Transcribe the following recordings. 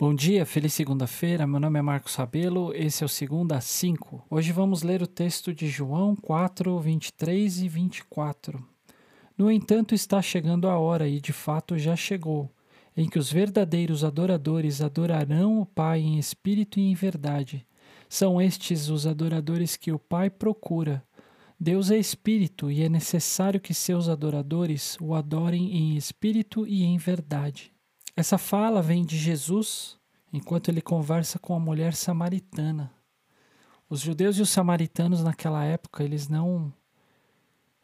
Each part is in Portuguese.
Bom dia, feliz segunda-feira. Meu nome é Marcos Rabelo, esse é o Segunda 5. Hoje vamos ler o texto de João 4, 23 e 24. No entanto, está chegando a hora, e de fato já chegou, em que os verdadeiros adoradores adorarão o Pai em espírito e em verdade. São estes os adoradores que o Pai procura. Deus é espírito e é necessário que seus adoradores o adorem em espírito e em verdade. Essa fala vem de Jesus enquanto ele conversa com a mulher samaritana. Os judeus e os samaritanos naquela época, eles não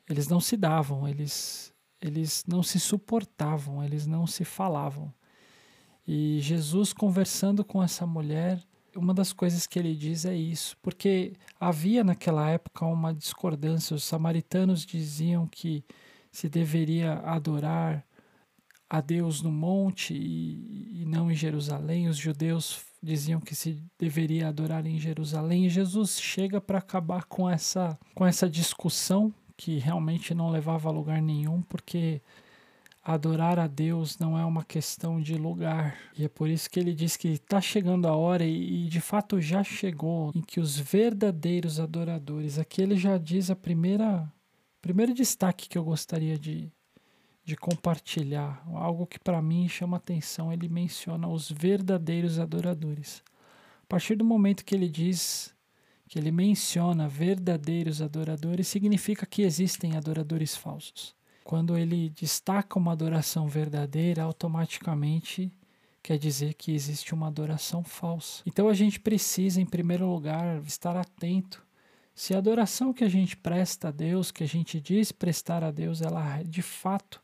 eles não se davam, eles eles não se suportavam, eles não se falavam. E Jesus conversando com essa mulher, uma das coisas que ele diz é isso, porque havia naquela época uma discordância. Os samaritanos diziam que se deveria adorar a Deus no monte e, e, não em Jerusalém. Os judeus diziam que se deveria adorar em Jerusalém. E Jesus chega para acabar com essa, com essa discussão que realmente não levava a lugar nenhum, porque adorar a Deus não é uma questão de lugar. E é por isso que ele diz que está chegando a hora, e, e de fato já chegou, em que os verdadeiros adoradores, aqui ele já diz a primeira primeiro destaque que eu gostaria de, de compartilhar, algo que para mim chama atenção. Ele menciona os verdadeiros adoradores. A partir do momento que ele diz que ele menciona verdadeiros adoradores, significa que existem adoradores falsos. Quando ele destaca uma adoração verdadeira, automaticamente quer dizer que existe uma adoração falsa. Então a gente precisa, em primeiro lugar, estar atento se a adoração que a gente presta a Deus, que a gente diz prestar a Deus, ela de fato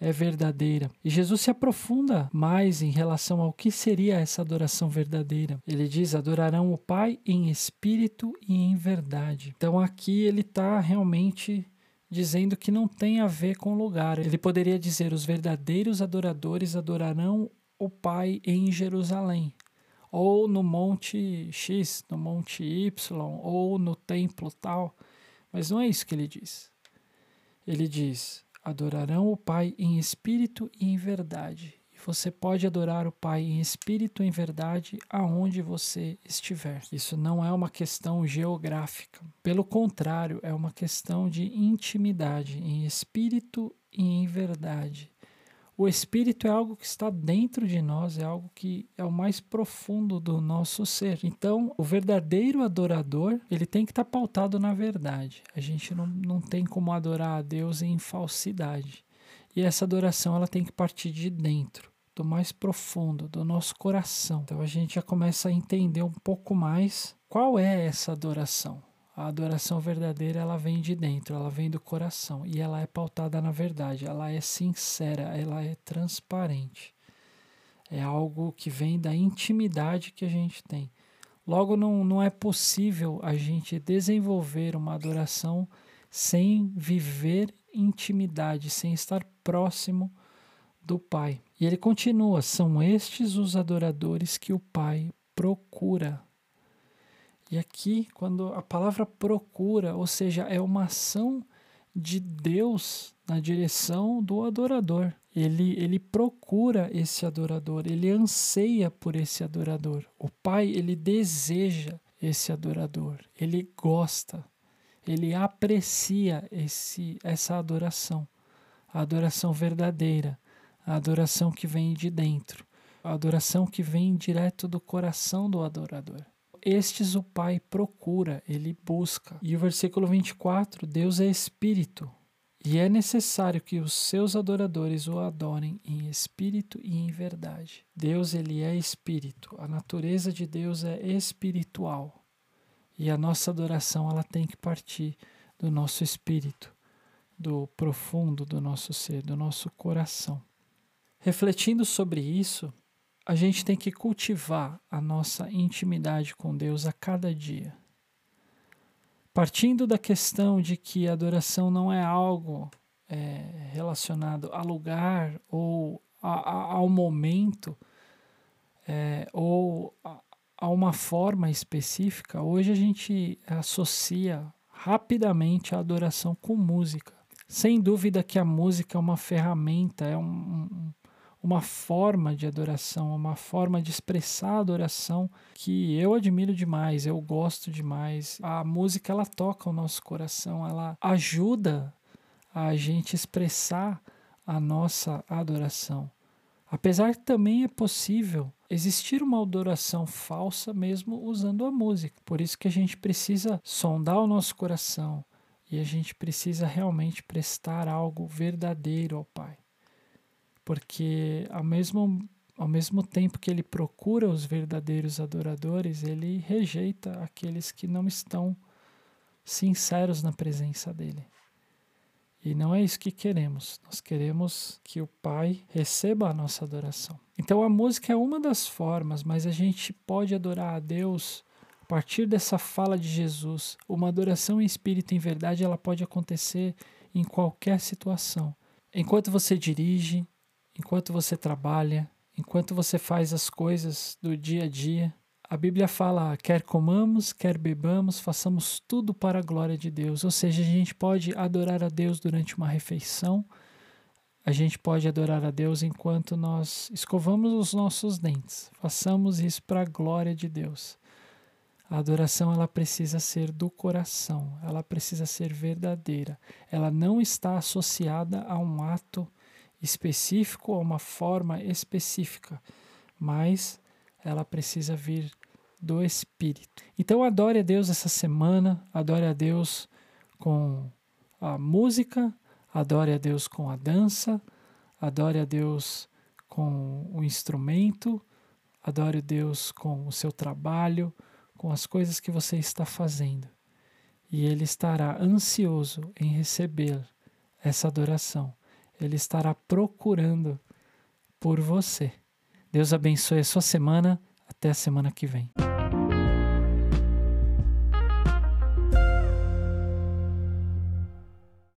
é verdadeira. E Jesus se aprofunda mais em relação ao que seria essa adoração verdadeira. Ele diz: adorarão o Pai em espírito e em verdade. Então aqui ele está realmente dizendo que não tem a ver com lugar. Ele poderia dizer: os verdadeiros adoradores adorarão o Pai em Jerusalém, ou no Monte X, no Monte Y, ou no templo tal. Mas não é isso que ele diz. Ele diz: adorarão o Pai em espírito e em verdade. E você pode adorar o Pai em espírito e em verdade aonde você estiver. Isso não é uma questão geográfica. Pelo contrário, é uma questão de intimidade em espírito e em verdade. O espírito é algo que está dentro de nós, é algo que é o mais profundo do nosso ser. Então, o verdadeiro adorador, ele tem que estar pautado na verdade. A gente não, não tem como adorar a Deus em falsidade. E essa adoração, ela tem que partir de dentro, do mais profundo, do nosso coração. Então, a gente já começa a entender um pouco mais qual é essa adoração. A adoração verdadeira, ela vem de dentro, ela vem do coração e ela é pautada na verdade, ela é sincera, ela é transparente. É algo que vem da intimidade que a gente tem. Logo, não, não é possível a gente desenvolver uma adoração sem viver intimidade, sem estar próximo do Pai. E ele continua: são estes os adoradores que o Pai procura. E aqui, quando a palavra procura, ou seja, é uma ação de Deus na direção do adorador. Ele, ele procura esse adorador, ele anseia por esse adorador. O Pai, ele deseja esse adorador, ele gosta, ele aprecia esse, essa adoração, a adoração verdadeira, a adoração que vem de dentro, a adoração que vem direto do coração do adorador estes o Pai procura, ele busca. E o versículo 24: Deus é espírito, e é necessário que os seus adoradores o adorem em espírito e em verdade. Deus ele é espírito. A natureza de Deus é espiritual. E a nossa adoração ela tem que partir do nosso espírito, do profundo do nosso ser, do nosso coração. Refletindo sobre isso, a gente tem que cultivar a nossa intimidade com Deus a cada dia. Partindo da questão de que a adoração não é algo é, relacionado a lugar ou a, a, ao momento é, ou a, a uma forma específica, hoje a gente associa rapidamente a adoração com música. Sem dúvida que a música é uma ferramenta, é um, uma forma de adoração, uma forma de expressar a adoração que eu admiro demais, eu gosto demais. A música ela toca o nosso coração, ela ajuda a gente expressar a nossa adoração. Apesar que também é possível existir uma adoração falsa mesmo usando a música. Por isso que a gente precisa sondar o nosso coração e a gente precisa realmente prestar algo verdadeiro ao Pai porque ao mesmo, ao mesmo tempo que ele procura os verdadeiros adoradores, ele rejeita aqueles que não estão sinceros na presença dele. E não é isso que queremos. Nós queremos que o Pai receba a nossa adoração. Então a música é uma das formas, mas a gente pode adorar a Deus a partir dessa fala de Jesus. Uma adoração em espírito em verdade, ela pode acontecer em qualquer situação. Enquanto você dirige, enquanto você trabalha, enquanto você faz as coisas do dia a dia. A Bíblia fala: quer comamos, quer bebamos, façamos tudo para a glória de Deus. Ou seja, a gente pode adorar a Deus durante uma refeição, a gente pode adorar a Deus enquanto nós escovamos os nossos dentes. Façamos isso para a glória de Deus. A adoração ela precisa ser do coração, ela precisa ser verdadeira. Ela não está associada a um ato específico ou uma forma específica, mas ela precisa vir do Espírito. Então adore a Deus essa semana, adore a Deus com a música, adore a Deus com a dança, adore a Deus com o instrumento, adore a Deus com o seu trabalho, com as coisas que você está fazendo. E Ele estará ansioso em receber essa adoração ele estará procurando por você. Deus abençoe a sua semana. Até a semana que vem.